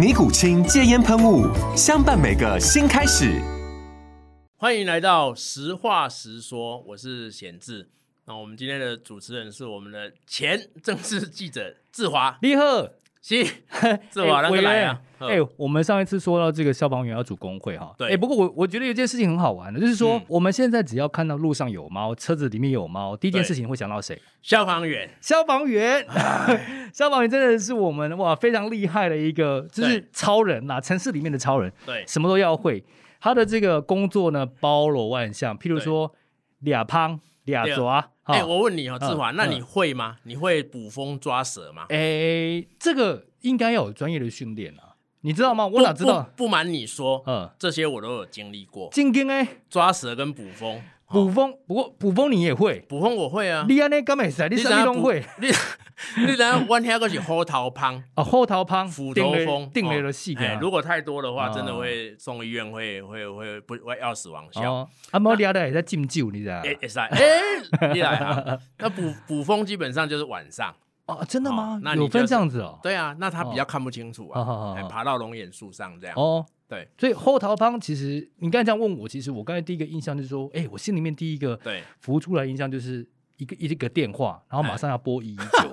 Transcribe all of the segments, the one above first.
尼古清戒烟喷雾，相伴每个新开始。欢迎来到实话实说，我是贤志。那我们今天的主持人是我们的前政治记者志华，你好。是，志华，那个来啊。哎、欸，我们上一次说到这个消防员要组工会哈，对。哎、欸，不过我我觉得有件事情很好玩的，就是说、嗯、我们现在只要看到路上有猫，车子里面有猫，第一件事情会想到谁？消防员。消防员，消防员真的是我们哇非常厉害的一个，就是超人呐，城市里面的超人。对，什么都要会。他的这个工作呢，包罗万象，譬如说俩胖俩抓。哎、欸，我问你哦，志华、嗯，那你会吗？你会捕风抓蛇吗？哎、欸，这个应该要有专业的训练啊。你知道吗？我哪知道？不瞒你说，嗯，这些我都有经历过。经验哎，抓蛇跟捕风，捕风。不过捕风你也会，捕风我会啊。你安尼敢没事？你啥你都会。你 你等下，我听个是虎头蜂啊，虎头蜂，虎头蜂，定了的细个。如果太多的话，真的会送医院，会会会不会要死亡效。啊，冇抓的也在禁酒，你知道？哎哎，你 来啊！那捕捕风基本上就是晚上。哦，真的吗？那有分这样子哦。对啊，那他比较看不清楚啊，哦、爬到龙眼树上这样。哦，对，所以后桃帮其实你刚才这样问我，其实我刚才第一个印象就是说，哎、欸，我心里面第一个对浮出来印象就是。一个一个电话，然后马上要拨一一九，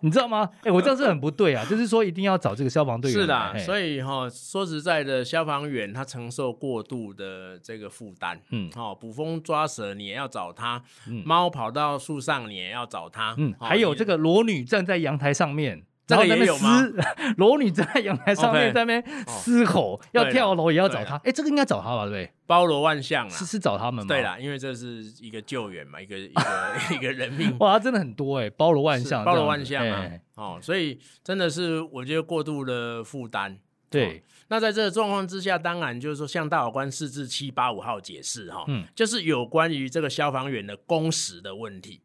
你知道吗？哎、欸，我这样是很不对啊，就是说一定要找这个消防队员。是的，所以哈、哦，说实在的，消防员他承受过度的这个负担，嗯，好、哦，捕风抓蛇你也要找他，嗯，猫跑到树上你也要找他，嗯，哦、还有这个裸女站在阳台上面。这个也有吗？裸女在阳台上面在那边嘶吼，要跳楼也要找他。哎，这个应该找他吧？对不对？包罗万象啊，是是找他们吗？对啦，因为这是一个救援嘛，一个 一个一个人命。哇，真的很多哎，包罗万象，包罗万象啊！哦，所以真的是我觉得过度的负担。对，那在这个状况之下，当然就是说，向大法官四至七八五号解释哈，嗯，就是有关于这个消防员的工时的问题，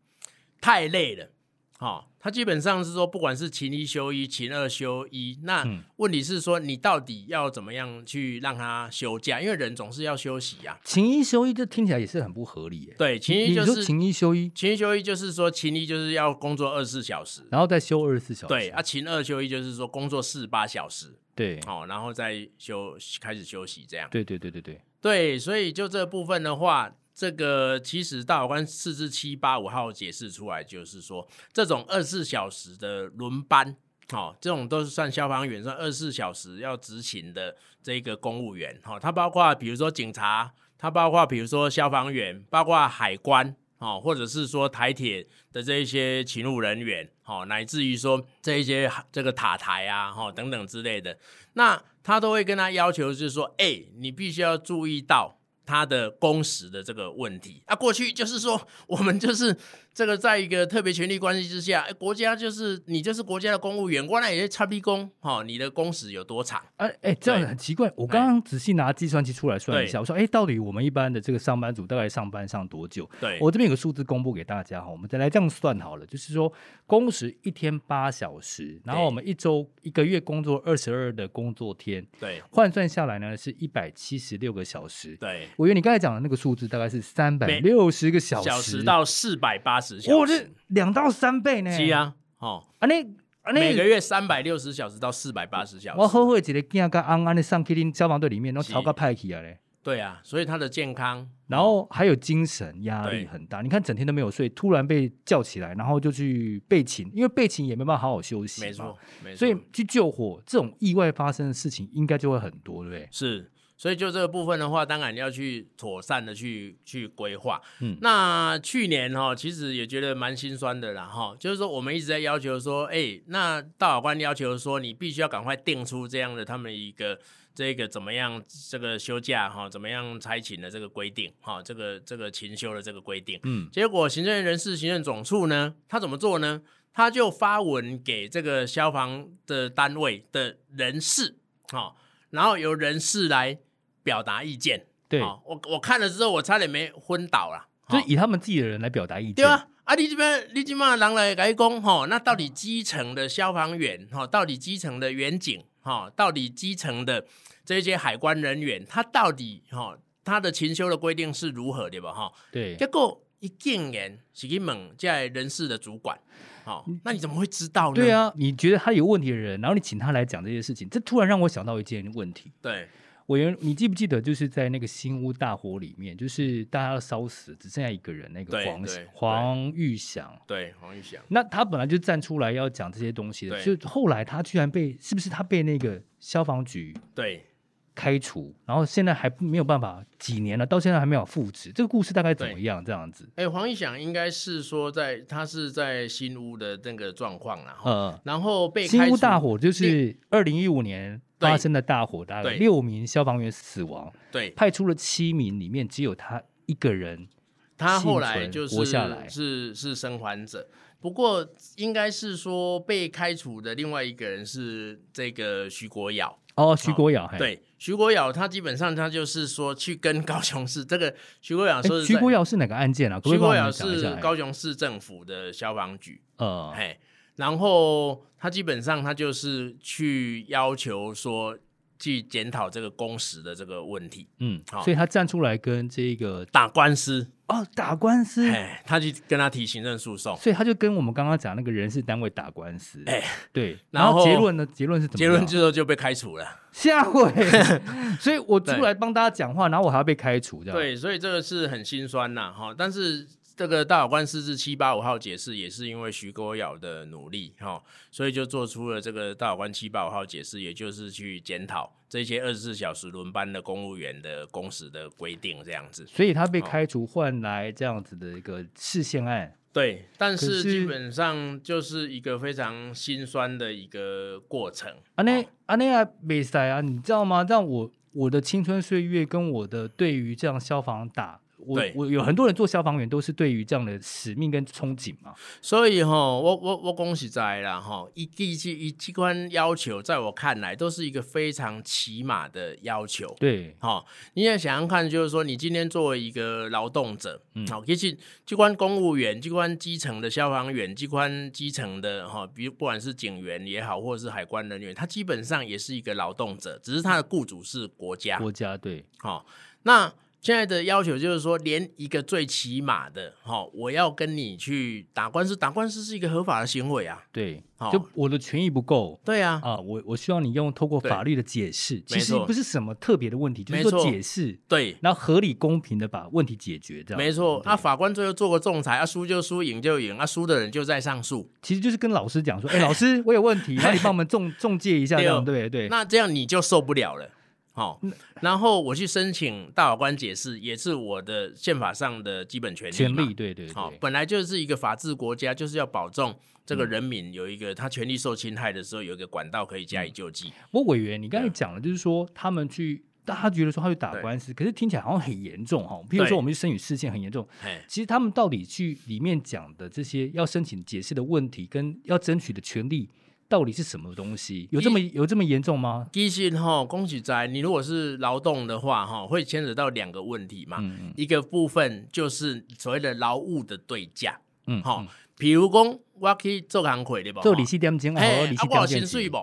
太累了。哦，他基本上是说，不管是勤一休一，勤二休一，那问题是说，你到底要怎么样去让他休假？因为人总是要休息呀、啊。勤一休一，这听起来也是很不合理耶。对，勤一就是勤一休一，勤一休一就是说，勤一就是要工作二十四小时，然后再休二十四小时。对啊，勤二休一就是说工作四十八小时。对，哦，然后再休开始休息这样。对对对对对对，所以就这部分的话。这个其实大法官四至七八五号解释出来，就是说这种二十四小时的轮班，哦，这种都是算消防员，算二十四小时要执勤的这个公务员，哈、哦，它包括比如说警察，它包括比如说消防员，包括海关，哦，或者是说台铁的这一些勤务人员，哦，乃至于说这一些这个塔台啊，哦，等等之类的，那他都会跟他要求，就是说，哎，你必须要注意到。他的工时的这个问题。啊，过去就是说，我们就是这个在一个特别权力关系之下，哎，国家就是你就是国家的公务员，过来也是差逼工，哈，你的工时有多长？哎哎，这样很奇怪。我刚刚仔细拿计算器出来算一下，我说，哎，到底我们一般的这个上班族大概上班上多久？对，我这边有个数字公布给大家哈，我们再来这样算好了，就是说工时一天八小时，然后我们一周一个月工作二十二的工作天，对，换算下来呢是一百七十六个小时，对。我觉得你刚才讲的那个数字大概是三百六十个小时，小时到四百八十小时，哇，这两到三倍呢。是啊，哦，啊那啊那每个月三百六十小时到四百八十小时。我后悔一个囝个安安的上去恁消防队里面，然后超个派去啊嘞。对啊，所以他的健康，然后还有精神压力很大。你看整天都没有睡，突然被叫起来，然后就去备勤，因为备勤也没办法好好休息。没错，没错。所以去救火这种意外发生的事情，应该就会很多，对不对？是。所以就这个部分的话，当然要去妥善的去去规划。嗯，那去年哈，其实也觉得蛮心酸的啦哈，就是说我们一直在要求说，哎、欸，那大法官要求说，你必须要赶快定出这样的他们一个。这个怎么样？这个休假哈，怎么样差勤的这个规定哈？这个这个勤休的这个规定，嗯，结果行政人事行政总处呢，他怎么做呢？他就发文给这个消防的单位的人事，哈，然后由人事来表达意见。对，我我看了之后，我差点没昏倒了。就以他们自己的人来表达意见，对啊，啊，你这边你这边人来改工哈？那到底基层的消防员哈，到底基层的员警？哈，到底基层的这些海关人员，他到底哈，他的勤修的规定是如何的吧？哈，对，结果一进言是去问在人事的主管，好，那你怎么会知道呢？对啊，你觉得他有问题的人，然后你请他来讲这些事情，这突然让我想到一件问题。对，委员，你记不记得就是在那个新屋大火里面，就是大家要烧死，只剩下一个人，那个黄黄玉祥，对，黄玉祥。那他本来就站出来要讲这些东西的，就后来他居然被，是不是他被那个消防局对开除，然后现在还没有办法，几年了，到现在还没有复职，这个故事大概怎么样？这样子？哎，黄义翔应该是说在他是在新屋的那个状况了，嗯，然后被新屋大火就是二零一五年。发生的大火，大概六名消防员死亡。对，派出了七名，里面只有他一个人，他后来就是活下来，是是生还者。不过应该是说被开除的另外一个人是这个徐国尧。哦，徐国尧，对，徐国尧他基本上他就是说去跟高雄市这个徐国尧说，徐国尧是哪个案件啊？徐国尧是高雄市政府的消防局。呃，嘿。然后他基本上他就是去要求说去检讨这个工时的这个问题，嗯，好，所以他站出来跟这个打官司哦，打官司，哎，他去跟他提行政诉讼，所以他就跟我们刚刚讲那个人事单位打官司，哎，对，然后结论呢？结论是怎么？结论之后就被开除了，下回，所以我出来帮大家讲话，然后我还要被开除，这样对，所以这个是很心酸呐，哈，但是。这个大法官释字七八五号解释也是因为徐国尧的努力哈，所以就做出了这个大法官七八五号解释，也就是去检讨这些二十四小时轮班的公务员的工时的规定这样子。所以他被开除换来这样子的一个事宪案。对，但是基本上就是一个非常心酸的一个过程。啊那啊那啊比赛啊，你知道吗？让我我的青春岁月跟我的对于这样消防打。我我有很多人做消防员都是对于这样的使命跟憧憬嘛，所以哈，我我我恭喜在啦哈，一机器一机关要求，在我看来都是一个非常起码的要求。对，哈，你也想想看，就是说你今天作为一个劳动者，嗯，好，其实机关公务员、机关基层的消防员、机关基层的哈，比如不管是警员也好，或者是海关人员，他基本上也是一个劳动者，只是他的雇主是国家。国家对，好，那。现在的要求就是说，连一个最起码的，哈，我要跟你去打官司，打官司是一个合法的行为啊。对，就我的权益不够。对啊，啊，我我需要你用透过法律的解释，其实不是什么特别的问题，就是说解释，对，然后合理公平的把问题解决，这样。没错，啊，法官最后做个仲裁，啊，输就输，赢就赢，啊，输的人就在上诉，其实就是跟老师讲说，哎，老师，我有问题，那你帮我们仲中介一下，这样 对对。那这样你就受不了了。好，然后我去申请大法官解释，也是我的宪法上的基本权利。权利，对对对。好，本来就是一个法治国家，就是要保证这个人民有一个他权利受侵害的时候，有一个管道可以加以救济。不过委员，你刚才讲的，就是说他们去，大家觉得说他去打官司，可是听起来好像很严重哈。譬如说，我们去申请事件很严重，其实他们到底去里面讲的这些要申请解释的问题，跟要争取的权利。到底是什么东西？有这么有这么严重吗？其实哈，恭喜在你如果是劳动的话哈，会牵扯到两个问题嘛。一个部分就是所谓的劳务的对价。嗯，好，比如讲我去做工课对不？做利息点钟啊，利息点薪水不？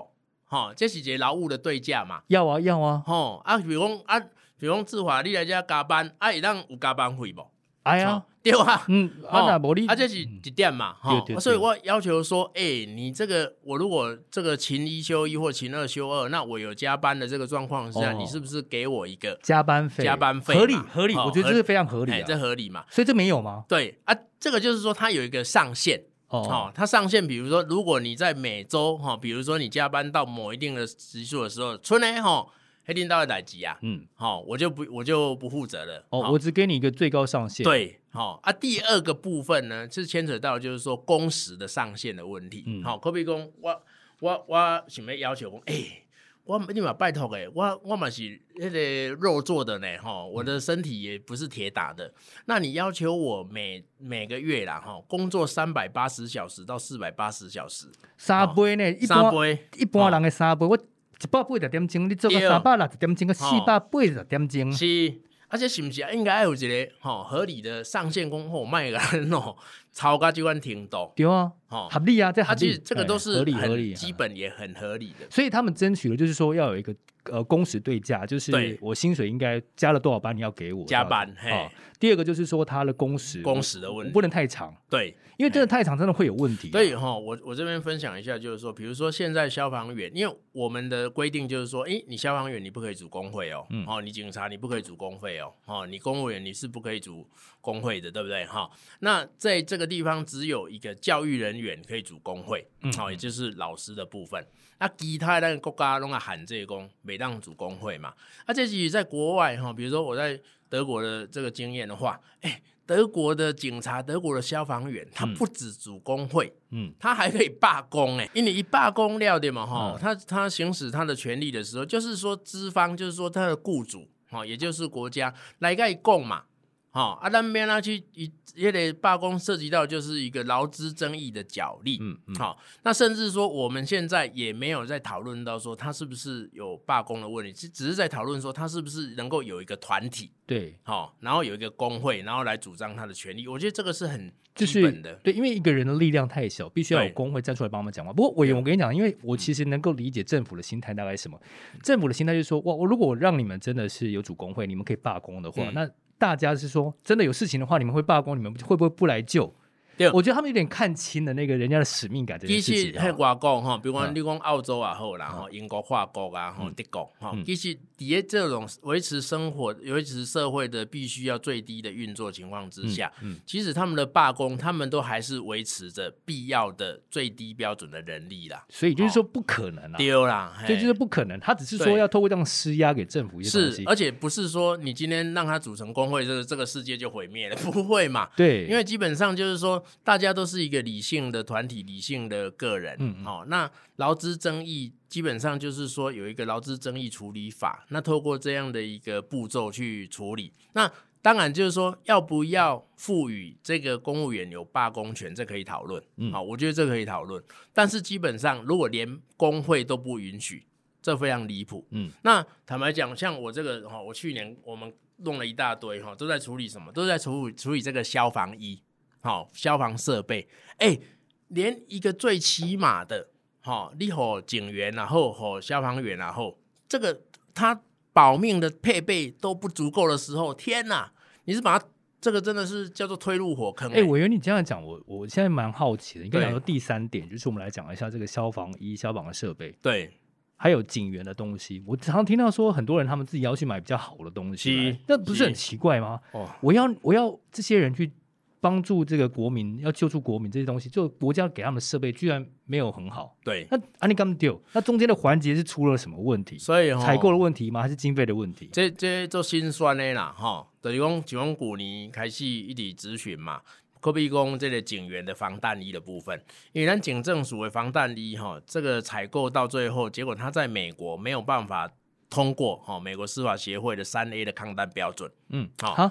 哈，这是一个劳务的对价嘛。要啊要啊。吼啊，比如讲啊，比如讲志华你来这加班，啊，会当有加班费不？哎呀。对啊，嗯，啊那无你，啊这是一点嘛，哈，所以我要求说，哎，你这个我如果这个勤一休一或勤二休二，那我有加班的这个状况下，你是不是给我一个加班费？加班费合理合理，我觉得这是非常合理，这合理嘛？所以这没有吗？对啊，这个就是说它有一个上限哦，它上限，比如说如果你在每周哈，比如说你加班到某一定的时数的时候，春呢哈。黑领导的代级啊，嗯，好，我就不我就不负责了。哦，我只给你一个最高上限。对，好啊。第二个部分呢，是牵扯到就是说工时的上限的问题。嗯，好，可比讲我我我想要要求讲，哎、欸，我你嘛拜托诶，我我嘛是那个肉做的呢，哈，我的身体也不是铁打的。嗯、那你要求我每每个月啦，哈，工作三百八十小时到四百八十小时，三杯呢？一般一般人的三杯我。一百八十点钟，你做个三百六十点钟，个四百八十点钟。是，而且是不是应该有一个吼合理的上限工吼卖个喏，超过这款程度。对啊，吼合理啊，这合理，这个都是合理合理，基本也很合理的。所以他们争取的就是说要有一个呃工时对价，就是我薪水应该加了多少班你要给我加班。嘿，第二个就是说他的工时工时的问题不能太长。对。因为真的太长，真的会有问题。所以哈，我我这边分享一下，就是说，比如说现在消防员，因为我们的规定就是说，诶，你消防员你不可以组工会哦，嗯，哦，你警察你不可以组工会哦，哦，你公务员你是不可以组工会的，对不对？哈，那在这个地方只有一个教育人员可以组工会，嗯，好，也就是老师的部分。那其他的国家拢啊喊这工，每当主工会嘛。那这是在国外哈，比如说我在德国的这个经验的话，诶。德国的警察，德国的消防员，他不止主工会，嗯，他还可以罢工，哎，因为你一罢工了的嘛，哈、嗯，他他行使他的权利的时候，就是说资方，就是说他的雇主，哈，也就是国家来盖供嘛。好，啊，那边呢去一也得罢工，涉及到就是一个劳资争议的角力。嗯嗯，好，那甚至说我们现在也没有在讨论到说他是不是有罢工的问题，只只是在讨论说他是不是能够有一个团体，对，好，然后有一个工会，然后来主张他的权利。我觉得这个是很基本的，对，因为一个人的力量太小，必须要有工会站出来帮我们讲话。不过我我跟你讲，因为我其实能够理解政府的心态大概是什么，政府的心态就是说，哇，我如果我让你们真的是有主工会，你们可以罢工的话，嗯、那。大家是说，真的有事情的话，你们会罢工，你们会不会不来救？对，我觉得他们有点看清了那个人家的使命感。其实喺外国哈，比如讲你讲澳洲啊，好，然后英国、法国啊，哈，德国哈，其实底下这种维持生活、维持社会的必须要最低的运作情况之下，嗯，其实他们的罢工，他们都还是维持着必要的最低标准的人力啦。所以就是说不可能啊，丢啦，对，就是不可能。他只是说要透过这样施压给政府一些东西，是，而且不是说你今天让他组成工会，这个这个世界就毁灭了，不会嘛？对，因为基本上就是说大家都是一个理性的团体，理性的个人，嗯，好、哦，那劳资争议基本上就是说有一个劳资争议处理法，那透过这样的一个步骤去处理，那当然就是说要不要赋予这个公务员有罢工权，这可以讨论，嗯，好，我觉得这可以讨论，但是基本上如果连工会都不允许，这非常离谱，嗯，那坦白讲，像我这个哈，我去年我们弄了一大堆哈，都在处理什么？都在处理处理这个消防衣。好，消防设备，哎、欸，连一个最起码的，好，你和警员然后和消防员然后，这个他保命的配备都不足够的时候，天哪，你是把他这个真的是叫做推入火坑、欸？哎、欸，委员，你这样讲，我我现在蛮好奇的。你刚才说第三点，就是我们来讲一下这个消防衣、消防的设备，对，还有警员的东西。我常常听到说，很多人他们自己要去买比较好的东西，那不是很奇怪吗？哦，我要我要这些人去。帮助这个国民，要救出国民这些东西，就国家给他们的设备居然没有很好。对，那安尼干嘛丢？那中间的环节是出了什么问题？所以采购的问题吗？还是经费的问题？这这做心酸的啦，哈，等于讲警方古尼开始一直咨询嘛，可比讲这个警员的防弹衣的部分，因为咱警政署的防弹衣哈，这个采购到最后，结果他在美国没有办法通过哈，美国司法协会的三 A 的抗弹标准。嗯，好。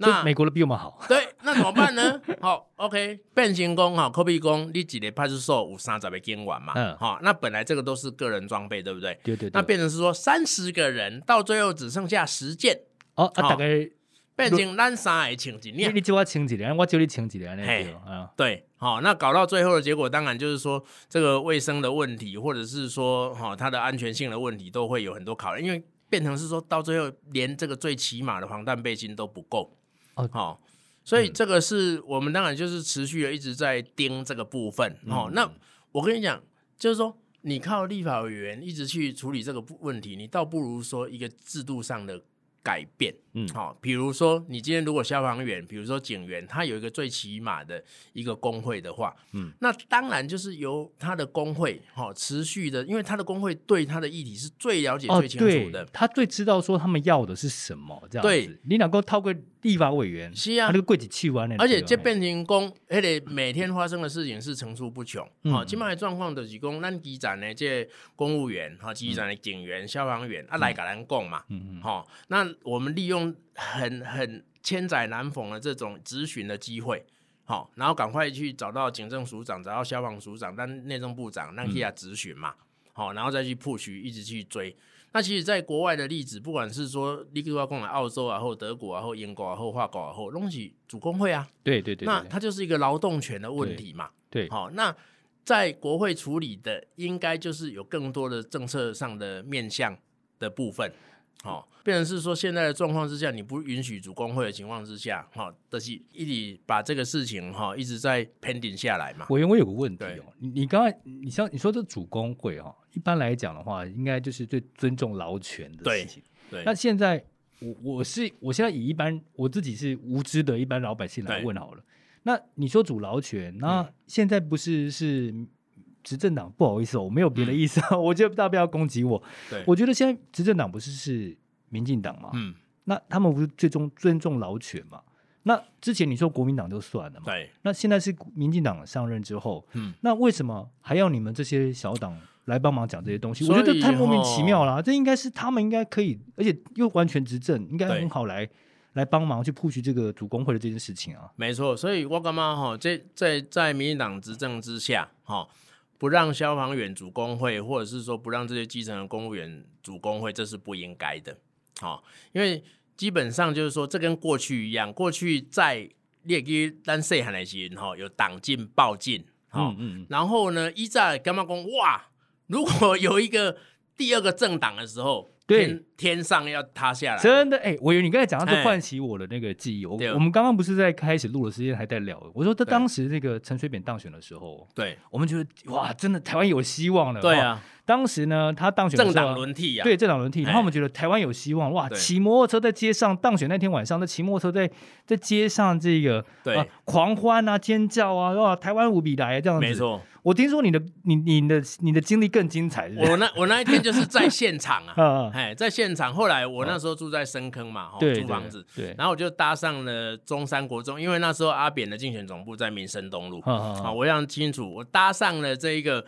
那美国的比我们好，对，那怎么办呢？好，OK，变形工哈，可比工你几个派出所有三十个监管嘛，嗯，好，那本来这个都是个人装备，对不对？对对对。那变成是说三十个人，到最后只剩下十件。哦，啊，大概变成咱三个清几年？你叫我清几年？我叫你清几年？嘿，对，好，那搞到最后的结果，当然就是说这个卫生的问题，或者是说哈它的安全性的问题，都会有很多考虑，因为变成是说到最后连这个最起码的防弹背心都不够。好、哦，所以这个是我们当然就是持续的一直在盯这个部分。哦、嗯，那我跟你讲，就是说你靠立法委员一直去处理这个问题，你倒不如说一个制度上的改变，嗯，好、哦，比如说你今天如果消防员，比如说警员，他有一个最起码的一个工会的话，嗯，那当然就是由他的工会，哈、哦，持续的，因为他的工会对他的议题是最了解、最清楚的，哦、他最知道说他们要的是什么，这样子，对，你能够透过立法委员，是啊，他那个柜子去完，而且这变成功，而且每天发生的事情是层出不穷，好、嗯，今麦的状况就是讲，咱基层的这公务员，哈，基层的警员、消防员，啊，来跟咱讲嘛，嗯嗯，好，那。我们利用很很千载难逢的这种咨询的机会，好，然后赶快去找到警政署长，找到消防署长，但内政部长让他咨询嘛，好，然后再去 push，一直去追。那其实，在国外的例子，不管是说立克要讲来澳洲啊，或德国啊，或英国啊，或法国啊，或东西主工会啊，对对对，那它就是一个劳动权的问题嘛，对，好，那在国会处理的，应该就是有更多的政策上的面向的部分。好，变成是说，现在的状况之下，你不允许主工会的情况之下，哈，但是一直把这个事情哈一直在 pending 下来嘛。委员，我有个问题哦，你你刚才你像你说这主工会哈，一般来讲的话，应该就是最尊重劳权的事情。对，对那现在我我是我现在以一般我自己是无知的一般老百姓来问好了。那你说主劳权，那现在不是是执政党？不好意思哦，我没有别的意思，嗯、我觉得大家不要攻击我。对，我觉得现在执政党不是是。民进党嘛，嗯，那他们不是最终尊重老权嘛？那之前你说国民党就算了嘛，对，那现在是民进党上任之后，嗯，那为什么还要你们这些小党来帮忙讲这些东西？我觉得太莫名其妙了，啊。这应该是他们应该可以，而且又完全执政，应该很好来来帮忙去 push 这个主工会的这件事情啊。没错，所以我干嘛哈？在在在民进党执政之下，哈，不让消防员组工会，或者是说不让这些基层的公务员组工会，这是不应该的。好，因为基本上就是说，这跟过去一样，过去在列给单细汉的时候，哈，有党禁报禁，好，嗯，然后呢，一在干嘛讲？哇，如果有一个第二个政党的时候。天天上要塌下来，真的哎！我以为你刚才讲到，就唤起我的那个记忆。我我们刚刚不是在开始录的时间还在聊，我说他当时那个陈水扁当选的时候，对，我们觉得哇，真的台湾有希望了。对啊，当时呢，他当选政党轮替啊，对政党轮替，然后我们觉得台湾有希望，哇，骑摩托车在街上当选那天晚上，那骑摩托车在在街上这个对。狂欢啊尖叫啊，哇，台湾无比来这样子，没错。我听说你的你你的你的经历更精彩是是？我那 我那一天就是在现场啊，哎，在现场。后来我那时候住在深坑嘛，租、哦、房子，对，对，然后我就搭上了中山国中，因为那时候阿扁的竞选总部在民生东路，啊，我非常清楚，我搭上了这一个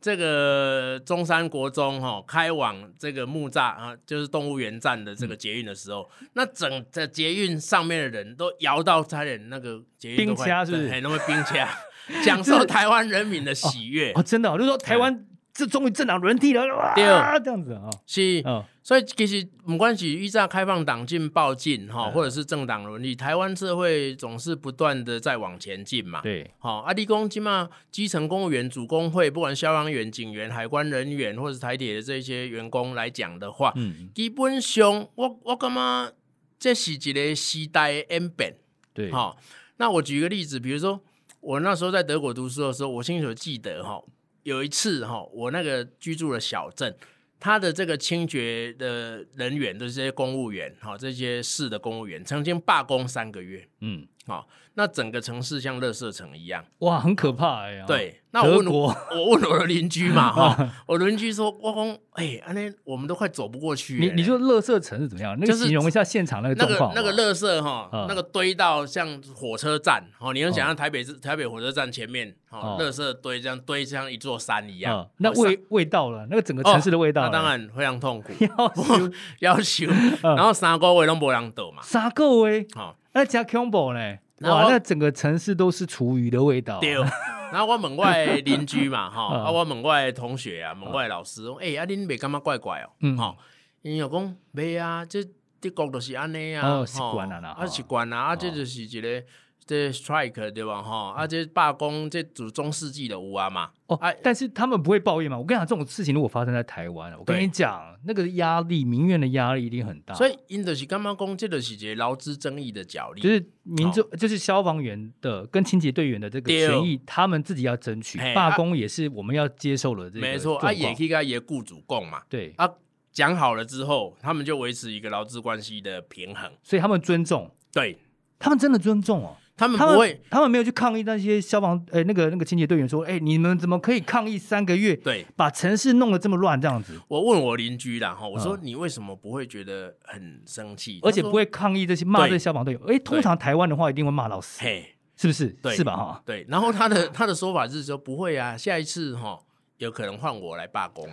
这个中山国中哈，开往这个木栅啊，就是动物园站的这个捷运的时候，嗯、那整个捷运上面的人都摇到差点那个捷运冰掐是不是？很容易冰掐。享受台湾人民的喜悦、哦哦、真的、哦，就是说台湾这终于政党轮替了，哇，这样子啊、哦，是，哦、所以其实不管是依照开放党禁报禁哈，或者是政党轮替，台湾社会总是不断的在往前进嘛，对，好，阿弟公基嘛，基层公务员主工会，不管消防员、警员、海关人员，或者是台铁的这些员工来讲的话，嗯，基本上我我感觉这是一个时代的演变，对，好，那我举一个例子，比如说。我那时候在德国读书的时候，我清楚记得哈，有一次哈，我那个居住的小镇，他的这个清洁的人员的这些公务员哈，这些市的公务员曾经罢工三个月，嗯。好，那整个城市像垃圾城一样，哇，很可怕哎、欸。对，那我问我，我问我的邻居嘛，哈，我邻居说，我讲，哎，安尼我们都快走不过去。你你说垃圾城是怎么样？那个形容一下现场那个状况。那个那个垃圾哈，那个堆到像火车站，哦，你能想象台北是台北火车站前面，哦，垃圾堆这样堆像一座山一样。那味味道了，那个整个城市的味道，那当然非常痛苦。要求要修，然后三个月都没人倒嘛。三个月，好，那加恐怖呢？哇，那整个城市都是厨余的味道、啊。对，然后我门外邻居嘛，哈，啊，我门外同学啊，门外老师说，哎、欸，啊，恁袂感觉怪怪哦，嗯，哈，因有讲袂啊，这德国都是安尼啊，哦，习惯了啦，啊，习惯啦，啊，这就是一个。这 strike 对吧？哈，啊，这罢工，这祖中世纪的乌啊嘛。哦，哎，但是他们不会抱怨嘛。我跟你讲，这种事情如果发生在台湾，我跟你讲，那个压力，民怨的压力一定很大。所以，因的是干嘛讲？这个是一个劳资争议的角力，就是民众，就是消防员的跟清洁队员的这个权益，他们自己要争取。罢工也是我们要接受了这个。没错，啊，也可以跟也雇主共嘛。对啊，讲好了之后，他们就维持一个劳资关系的平衡，所以他们尊重，对，他们真的尊重哦。他们不会他，他们没有去抗议那些消防，诶、欸，那个那个清洁队员说，哎、欸，你们怎么可以抗议三个月？对，把城市弄得这么乱，这样子。我问我邻居啦，哈，我说你为什么不会觉得很生气，而且不会抗议这些骂这些消防队员？哎、欸，通常台湾的话一定会骂到死，嘿，是不是？对，是吧？哈，对。然后他的 他的说法是说不会啊，下一次哈有可能换我来罢工，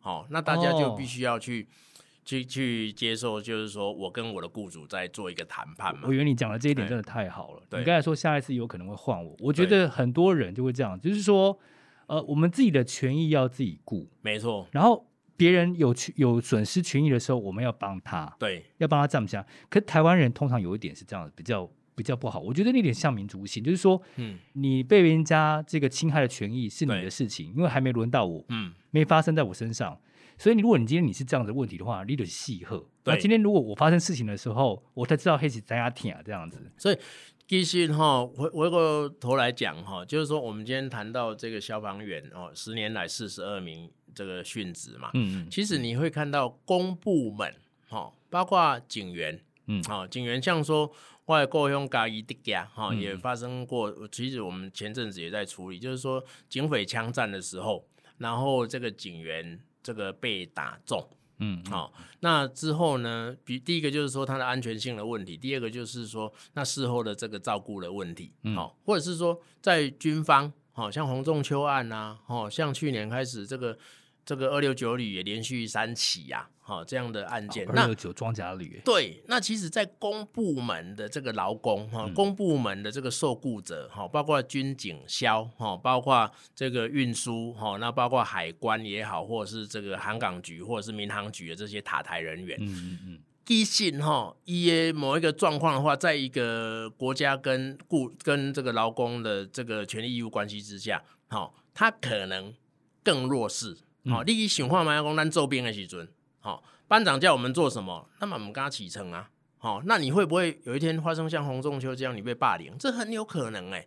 好，那大家就必须要去。哦去去接受，就是说我跟我的雇主在做一个谈判嘛。我以为你讲的这一点真的太好了。你刚才说下一次有可能会换我，我觉得很多人就会这样，就是说，呃，我们自己的权益要自己顾，没错。然后别人有有损失权益的时候，我们要帮他，对，要帮他站下。可是台湾人通常有一点是这样，比较比较不好。我觉得那点像民族性，就是说，嗯，你被人家这个侵害的权益是你的事情，因为还没轮到我，嗯，没发生在我身上。所以，如果你今天你是这样的问题的话，你得细喝。那今天如果我发生事情的时候，我才知道黑起在哪听啊，这样子。所以，其实哈，回回过头来讲哈，就是说，我们今天谈到这个消防员哦，十年来四十二名这个殉职嘛，嗯嗯，其实你会看到公部门哈，包括警员，嗯，好，警员像说外国用咖喱的家哈，也发生过。其实我们前阵子也在处理，就是说警匪枪战的时候，然后这个警员。这个被打中，嗯，好、哦，那之后呢？比第一个就是说它的安全性的问题，第二个就是说那事后的这个照顾的问题，好、嗯哦，或者是说在军方，好、哦、像洪仲秋案呐，哦，像去年开始这个。这个二六九旅也连续三起呀、啊，好、哦、这样的案件。二六九装甲旅。对，那其实，在公部门的这个劳工哈，嗯、公部门的这个受雇者哈，包括军警消哈，包括这个运输哈，那包括海关也好，或者是这个航港局或者是民航局的这些塔台人员，嗯嗯嗯，一信哈，一某一个状况的话，在一个国家跟雇跟这个劳工的这个权利义务关系之下，好，他可能更弱势。好，你去想看嘛？讲咱做兵的时阵，好，班长叫我们做什么，那么我们跟他启程啊。好，那你会不会有一天发生像洪仲秋这样，你被霸凌？这很有可能哎、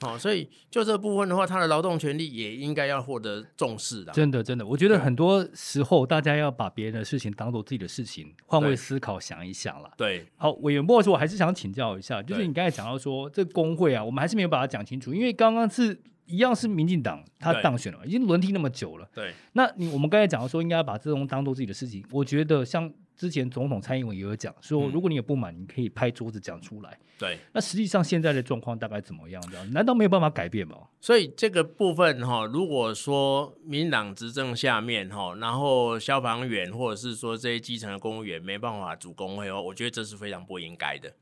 好，所以就这部分的话，他的劳动权利也应该要获得重视的。真的，真的，我觉得很多时候大家要把别人的事情当做自己的事情，换位思考想一想了。对，好，委员，不过说，我还是想请教一下，就是你刚才讲到说这个工会啊，我们还是没有把它讲清楚，因为刚刚是。一样是民进党，他当选了，已经轮替那么久了。对，那你我们刚才讲到说，应该要把这种当做自己的事情。我觉得像之前总统蔡英文也有讲说，如果你有不满，你可以拍桌子讲出来。对，那实际上现在的状况大概怎么样？这样难道没有办法改变吗？所以这个部分哈，如果说民进党执政下面哈，然后消防员或者是说这些基层的公务员没办法组工会哦，我觉得这是非常不应该的。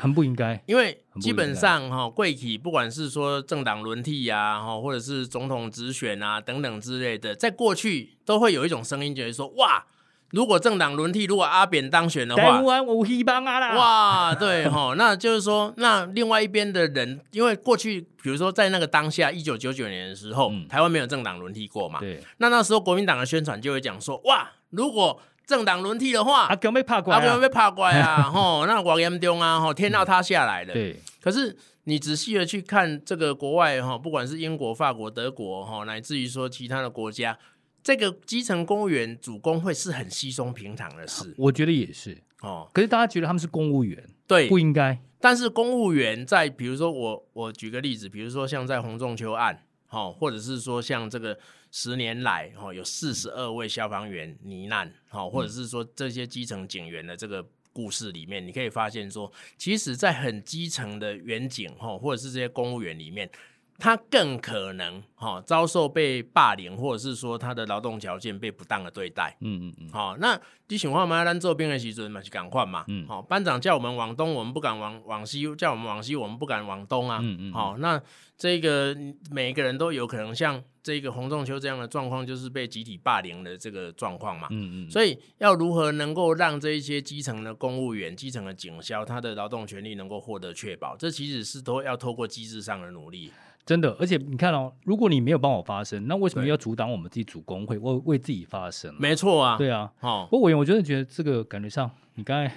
很不应该，因为基本上哈，贵体不管是说政党轮替呀，哈，或者是总统直选啊等等之类的，在过去都会有一种声音，就是说，哇，如果政党轮替，如果阿扁当选的话，台湾有希望啊啦，哇，对哈，那就是说，那另外一边的人，因为过去比如说在那个当下，一九九九年的时候，嗯、台湾没有政党轮替过嘛，对，那那时候国民党的宣传就会讲说，哇，如果政党轮替的话，阿强被怕怪，阿强被怕怪啊！吼，那多严重啊！吼，天要塌下来了。对。可是你仔细的去看这个国外哈，不管是英国、法国、德国哈，乃至于说其他的国家，这个基层公务员组工会是很稀松平常的事。我觉得也是哦。可是大家觉得他们是公务员，对，不应该。但是公务员在，比如说我我举个例子，比如说像在洪仲秋案，哈，或者是说像这个。十年来，哈有四十二位消防员罹难，哈，或者是说这些基层警员的这个故事里面，你可以发现说，其实，在很基层的远景，哈，或者是这些公务员里面。他更可能哈遭受被霸凌，或者是说他的劳动条件被不当的对待。嗯嗯嗯。好，那你想话嘛，咱做兵的时阵嘛是赶快嘛。嗯。好，班长叫我们往东，我们不敢往往西；叫我们往西，我们不敢往东啊。嗯嗯。好，那这个每一个人都有可能像这个洪仲秋这样的状况，就是被集体霸凌的这个状况嘛。嗯嗯。所以要如何能够让这一些基层的公务员、基层的警消，他的劳动权利能够获得确保，这其实是都要透过机制上的努力。真的，而且你看哦，如果你没有帮我发声，那为什么要阻挡我们自己主工会，为为自己发声？没错啊，对啊，哦，不过我我真的觉得这个感觉上，你刚才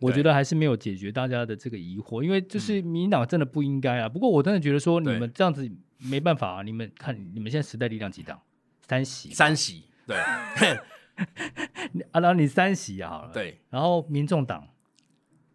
我觉得还是没有解决大家的这个疑惑，因为就是民进党真的不应该啊。不过我真的觉得说你们这样子没办法啊，你们看你们现在时代力量几档？三席，三席，对。啊，然后你三席啊，好了，对，然后民众党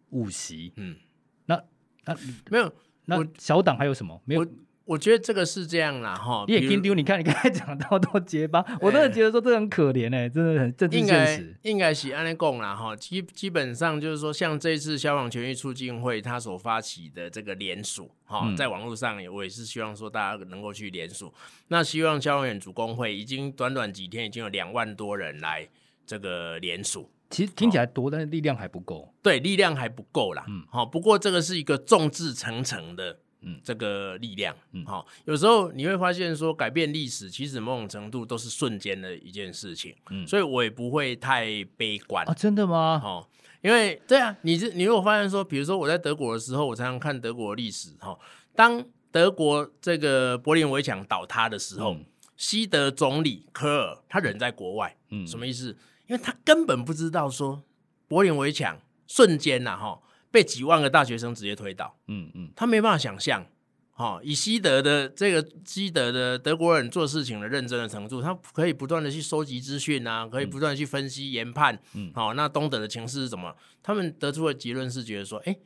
五席，嗯，那那没有，那小党还有什么？没有。我觉得这个是这样啦，哈，你也听丢，你看你刚才讲到都结巴，欸、我真的觉得说这很可怜哎、欸，真的很政治现实。应该是安内讲啦，哈，基基本上就是说，像这次消防权益促进会他所发起的这个联署，哈、嗯，在网络上我也是希望说大家能够去联署。那希望消防员主工会已经短短几天已经有两万多人来这个联署，其实听起来多，但是力量还不够。对，力量还不够啦。嗯，好，不过这个是一个众志成城的。嗯，这个力量，嗯，好，有时候你会发现说，改变历史其实某种程度都是瞬间的一件事情，嗯，所以我也不会太悲观啊，真的吗？哦，因为对啊，你你如果发现说，比如说我在德国的时候，我常常看德国的历史，哈，当德国这个柏林围墙倒塌的时候，西德总理科尔他人在国外，嗯，什么意思？因为他根本不知道说柏林围墙瞬间呐，哈。被几万个大学生直接推倒，嗯嗯，他没办法想象，哈，以西德的这个西德的德国人做事情的认真的程度，他可以不断的去收集资讯啊，可以不断的去分析研判，嗯，好，那东德的情势是怎么？他们得出的结论是觉得说，哎，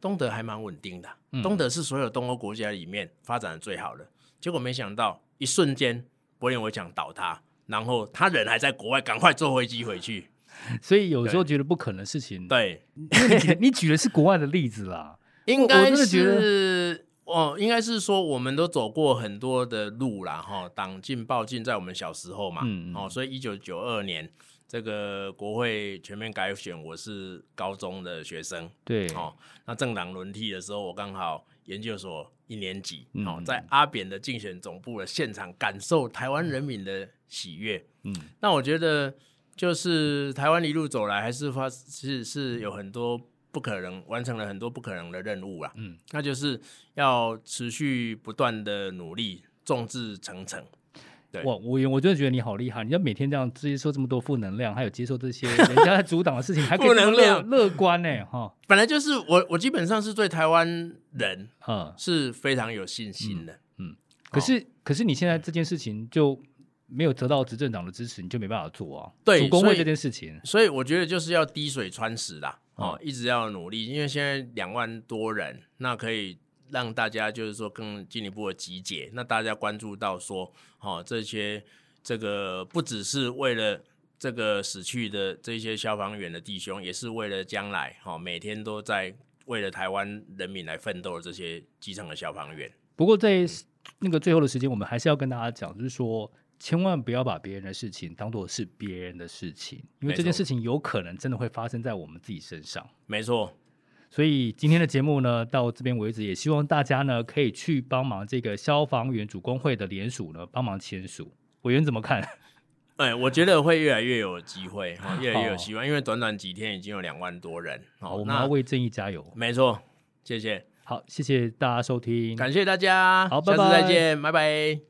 东德还蛮稳定的，东德是所有东欧国家里面发展的最好的，结果没想到一瞬间柏林围墙倒塌，然后他人还在国外，赶快坐飞机回去。所以有时候觉得不可能的事情，对，因为你你举的是国外的例子啦，应该是哦，应该是说我们都走过很多的路啦，哈，党禁报禁在我们小时候嘛，嗯，哦，所以一九九二年这个国会全面改选，我是高中的学生，对，哦，那政党轮替的时候，我刚好研究所一年级，哦，在阿扁的竞选总部的现场，感受台湾人民的喜悦，嗯，那我觉得。就是台湾一路走来，还是发是是有很多不可能完成了很多不可能的任务啦。嗯，那就是要持续不断的努力，众志成城。对，我我我真的觉得你好厉害，你要每天这样接受这么多负能量，还有接受这些人家在阻挡的事情，还可以乐乐观呢。哈。本来就是我我基本上是对台湾人啊是非常有信心的。嗯，嗯可是、哦、可是你现在这件事情就。没有得到执政党的支持，你就没办法做啊。对，主工会这件事情所，所以我觉得就是要滴水穿石啦，哦，哦，一直要努力，因为现在两万多人，那可以让大家就是说更进一步的集结，那大家关注到说，哦，这些这个不只是为了这个死去的这些消防员的弟兄，也是为了将来，哈、哦，每天都在为了台湾人民来奋斗的这些基层的消防员。不过在那个最后的时间，我们还是要跟大家讲，就是说。千万不要把别人的事情当做是别人的事情，因为这件事情有可能真的会发生在我们自己身上。没错，所以今天的节目呢，到这边为止，也希望大家呢可以去帮忙这个消防员主工会的联署呢，帮忙签署。委员怎么看？哎，我觉得会越来越有机会，哈，越来越有希望，因为短短几天已经有两万多人。好，我们要为正义加油。没错，谢谢。好，谢谢大家收听，感谢大家，好，下次再见，拜拜。